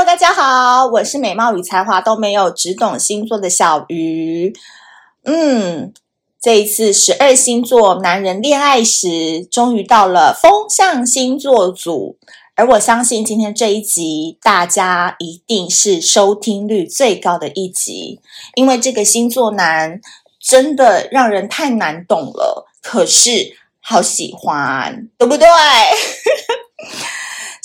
Hello，大家好，我是美貌与才华都没有，只懂星座的小鱼。嗯，这一次十二星座男人恋爱时，终于到了风象星座组，而我相信今天这一集大家一定是收听率最高的一集，因为这个星座男真的让人太难懂了，可是好喜欢，对不对？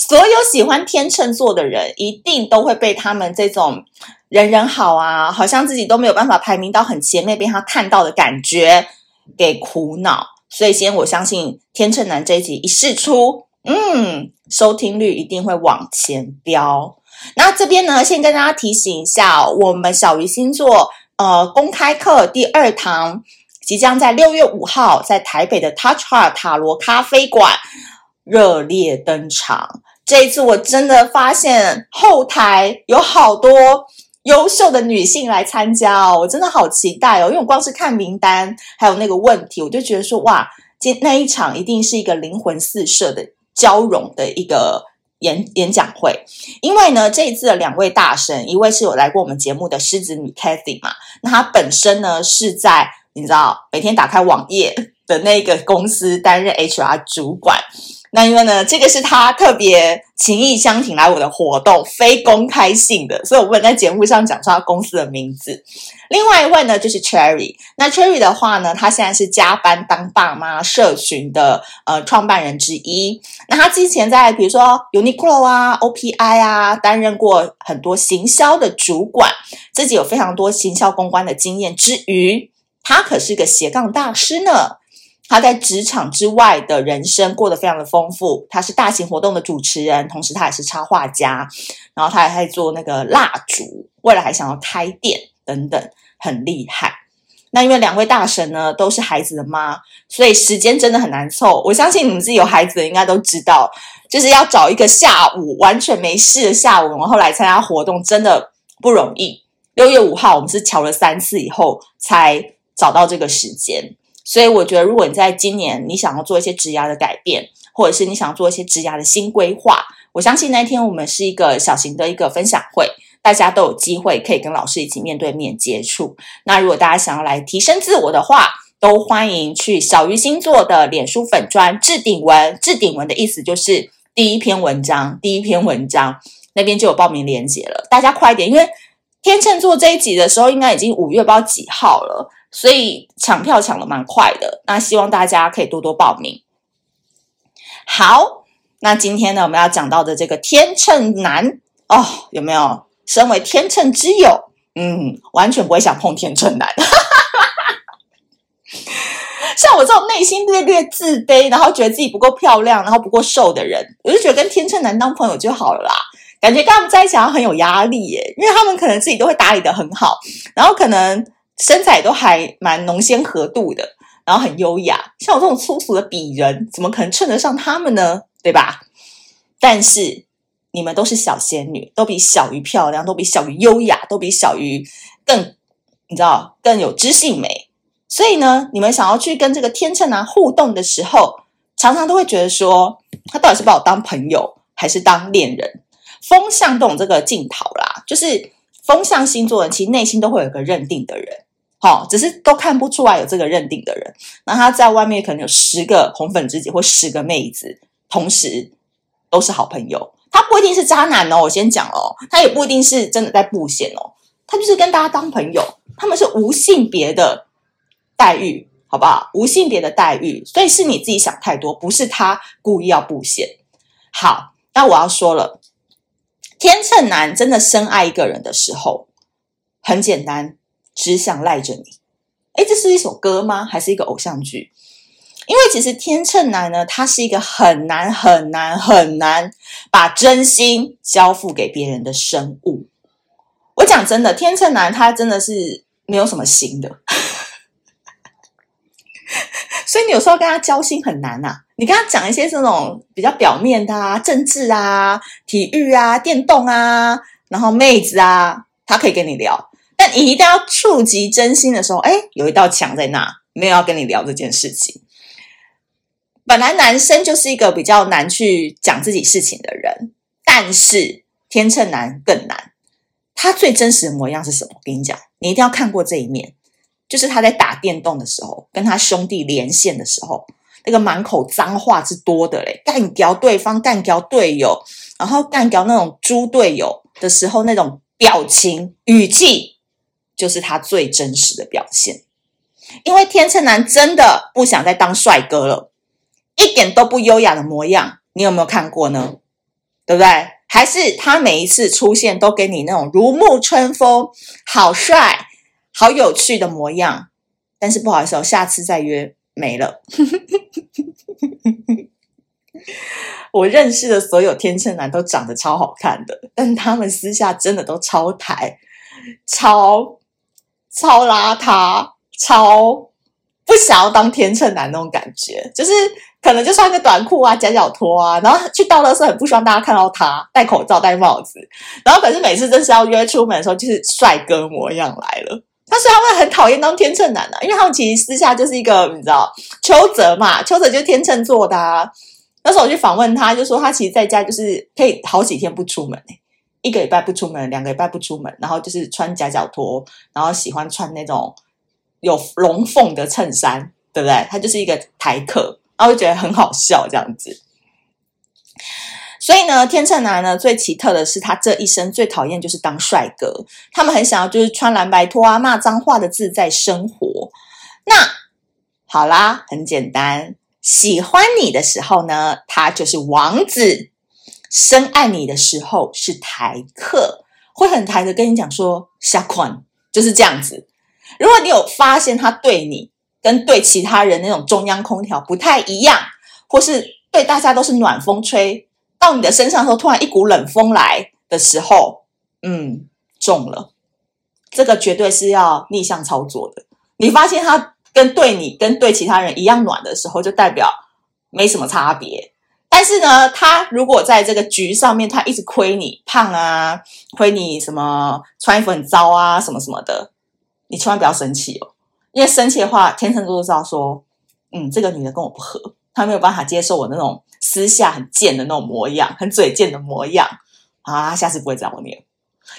所有喜欢天秤座的人，一定都会被他们这种人人好啊，好像自己都没有办法排名到很前面，被他看到的感觉给苦恼。所以，先我相信天秤男这一集一试出，嗯，收听率一定会往前飙。那这边呢，先跟大家提醒一下，我们小鱼星座呃公开课第二堂即将在六月五号在台北的 Touch Heart 塔罗咖啡馆热烈登场。这一次我真的发现后台有好多优秀的女性来参加哦，我真的好期待哦！因为我光是看名单还有那个问题，我就觉得说哇，今那一场一定是一个灵魂四射的交融的一个演演讲会。因为呢，这一次的两位大神，一位是有来过我们节目的狮子女 Cathy 嘛，那她本身呢是在你知道每天打开网页的那个公司担任 HR 主管。那因为呢，这个是他特别情意相挺来我的活动，非公开性的，所以我不在节目上讲出他公司的名字。另外一位呢，就是 Cherry。那 Cherry 的话呢，他现在是加班当爸妈社群的呃创办人之一。那他之前在比如说 Uniqlo 啊、OPI 啊担任过很多行销的主管，自己有非常多行销公关的经验之余，他可是个斜杠大师呢。他在职场之外的人生过得非常的丰富。他是大型活动的主持人，同时他也是插画家，然后他还在做那个蜡烛，未来还想要开店等等，很厉害。那因为两位大神呢都是孩子的妈，所以时间真的很难凑。我相信你们自己有孩子的应该都知道，就是要找一个下午完全没事的下午，然后来参加活动，真的不容易。六月五号我们是乔了三次以后才找到这个时间。所以我觉得，如果你在今年你想要做一些职涯的改变，或者是你想做一些职涯的新规划，我相信那天我们是一个小型的一个分享会，大家都有机会可以跟老师一起面对面接触。那如果大家想要来提升自我的话，都欢迎去小鱼星座的脸书粉砖置顶文，置顶文的意思就是第一篇文章，第一篇文章那边就有报名链接了，大家快一点，因为天秤座这一集的时候应该已经五月不知道几号了。所以抢票抢得蛮快的，那希望大家可以多多报名。好，那今天呢，我们要讲到的这个天秤男哦，有没有？身为天秤之友，嗯，完全不会想碰天秤男。像我这种内心略略自卑，然后觉得自己不够漂亮，然后不够瘦的人，我就觉得跟天秤男当朋友就好了啦。感觉跟他们在一起好像很有压力耶，因为他们可能自己都会打理得很好，然后可能。身材都还蛮浓纤合度的，然后很优雅。像我这种粗俗的鄙人，怎么可能称得上他们呢？对吧？但是你们都是小仙女，都比小鱼漂亮，都比小鱼优雅，都比小鱼更，你知道，更有知性美。所以呢，你们想要去跟这个天秤男互动的时候，常常都会觉得说，他到底是把我当朋友，还是当恋人？风向动这个镜头啦，就是风象星座人，其实内心都会有个认定的人。好，只是都看不出来有这个认定的人。那他在外面可能有十个红粉知己或十个妹子，同时都是好朋友。他不一定是渣男哦，我先讲哦，他也不一定是真的在布线哦。他就是跟大家当朋友，他们是无性别的待遇，好不好？无性别的待遇，所以是你自己想太多，不是他故意要布线。好，那我要说了，天秤男真的深爱一个人的时候，很简单。只想赖着你，诶，这是一首歌吗？还是一个偶像剧？因为其实天秤男呢，他是一个很难很难很难把真心交付给别人的生物。我讲真的，天秤男他真的是没有什么心的，所以你有时候跟他交心很难呐、你跟他讲一些这种比较表面的啊，政治啊、体育啊、电动啊，然后妹子啊，他可以跟你聊。但你一定要触及真心的时候，哎，有一道墙在那，没有要跟你聊这件事情。本来男生就是一个比较难去讲自己事情的人，但是天秤男更难。他最真实的模样是什么？我跟你讲，你一定要看过这一面，就是他在打电动的时候，跟他兄弟连线的时候，那个满口脏话之多的嘞，干掉对方，干掉队友，然后干掉那种猪队友的时候，那种表情语气，就是他最真实的表现。因为天秤男真的不想再当帅哥了，一点都不优雅的模样，你有没有看过呢？对不对？还是他每一次出现都给你那种如沐春风、好帅、好有趣的模样？但是不好意思哦，下次再约没了。我认识的所有天秤男都长得超好看的，但他们私下真的都超台、超超邋遢。超不想要当天秤男那种感觉，就是可能就穿个短裤啊、夹脚拖啊，然后去倒垃圾，很不希望大家看到他戴口罩、戴帽子，然后可是每次真是要约出门的时候，就是帅哥模样来了。但是他们很讨厌当天秤男的、啊，因为他们其实私下就是一个你知道，邱泽嘛，邱泽就是天秤座的、啊。那时候我去访问他，就说他其实在家就是可以好几天不出门、欸，一个礼拜不出门，两个礼拜不出门，然后就是穿夹脚拖，然后喜欢穿那种。有龙凤的衬衫，对不对？他就是一个台客，然后就觉得很好笑这样子。所以呢，天秤男呢最奇特的是，他这一生最讨厌就是当帅哥。他们很想要就是穿蓝白拖啊、骂脏话的自在生活。那好啦，很简单，喜欢你的时候呢，他就是王子；深爱你的时候是台客，会很台的跟你讲说“下款”，就是这样子。如果你有发现他对你跟对其他人那种中央空调不太一样，或是对大家都是暖风吹到你的身上的时候，突然一股冷风来的时候，嗯，中了，这个绝对是要逆向操作的。你发现他跟对你跟对其他人一样暖的时候，就代表没什么差别。但是呢，他如果在这个局上面，他一直亏你胖啊，亏你什么穿衣服很糟啊，什么什么的。你千万不要生气哦，因为生气的话，天秤座都知道说，嗯，这个女的跟我不合，她没有办法接受我那种私下很贱的那种模样，很嘴贱的模样啊，下次不会找你了。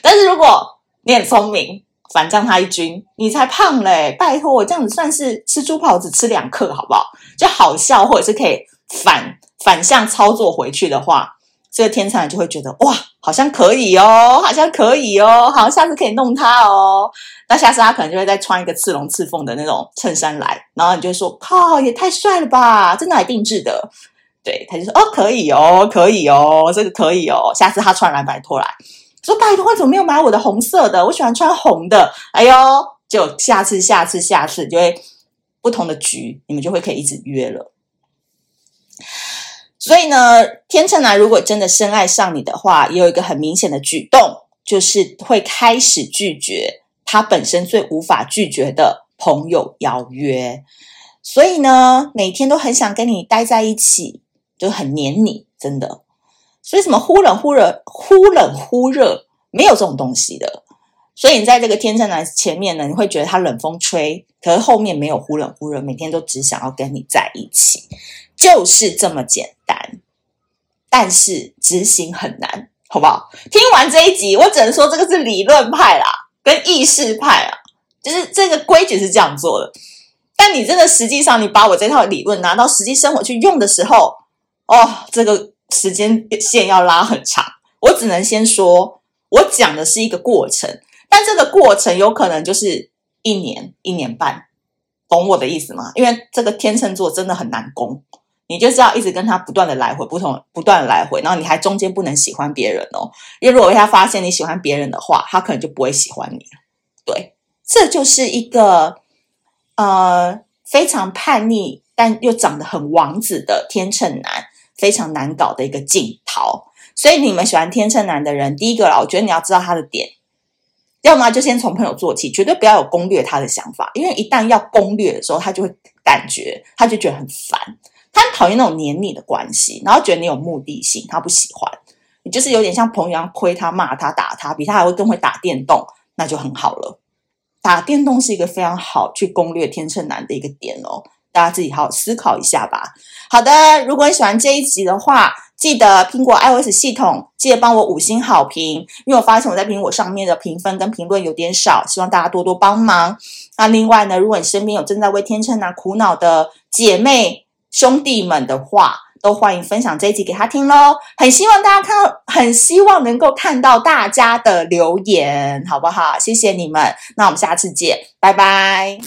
但是如果你很聪明，反将他一军，你才胖嘞！拜托我这样子算是吃猪跑只吃两克，好不好？就好笑，或者是可以反反向操作回去的话。这个天秤就会觉得哇，好像可以哦，好像可以哦，好，下次可以弄他哦。那下次他可能就会再穿一个刺龙刺凤的那种衬衫来，然后你就会说靠，也太帅了吧，真的还定制的。对，他就说哦，可以哦，可以哦，这个可以哦。下次他穿蓝白拖来说，拜托，为什么没有买我的红色的？我喜欢穿红的。哎呦，就下次，下次，下次就会不同的局，你们就会可以一直约了。所以呢，天秤男如果真的深爱上你的话，也有一个很明显的举动，就是会开始拒绝他本身最无法拒绝的朋友邀约。所以呢，每天都很想跟你待在一起，就很黏你，真的。所以什么忽冷忽热、忽冷忽热，没有这种东西的。所以你在这个天秤男前面呢，你会觉得他冷风吹，可是后面没有忽冷忽热，每天都只想要跟你在一起。就是这么简单，但是执行很难，好不好？听完这一集，我只能说这个是理论派啦，跟意识派啊，就是这个规矩是这样做的。但你真的实际上，你把我这套理论拿到实际生活去用的时候，哦，这个时间线要拉很长。我只能先说，我讲的是一个过程，但这个过程有可能就是一年、一年半，懂我的意思吗？因为这个天秤座真的很难攻。你就是要一直跟他不断的来回，不同不断来回，然后你还中间不能喜欢别人哦，因为如果被他发现你喜欢别人的话，他可能就不会喜欢你了。对，这就是一个呃非常叛逆但又长得很王子的天秤男，非常难搞的一个镜头。所以你们喜欢天秤男的人，第一个啦，我觉得你要知道他的点，要么就先从朋友做起，绝对不要有攻略他的想法，因为一旦要攻略的时候，他就会感觉他就觉得很烦。他很讨厌那种黏腻的关系，然后觉得你有目的性，他不喜欢你，就是有点像朋友一样亏他、骂他、打他，比他还会更会打电动，那就很好了。打电动是一个非常好去攻略天秤男的一个点哦，大家自己好好思考一下吧。好的，如果你喜欢这一集的话，记得苹果 iOS 系统，记得帮我五星好评，因为我发现我在苹果上面的评分跟评论有点少，希望大家多多帮忙。那另外呢，如果你身边有正在为天秤男苦恼的姐妹兄弟们的话，都欢迎分享这一集给他听喽。很希望大家看到，很希望能够看到大家的留言，好不好？谢谢你们，那我们下次见，拜拜。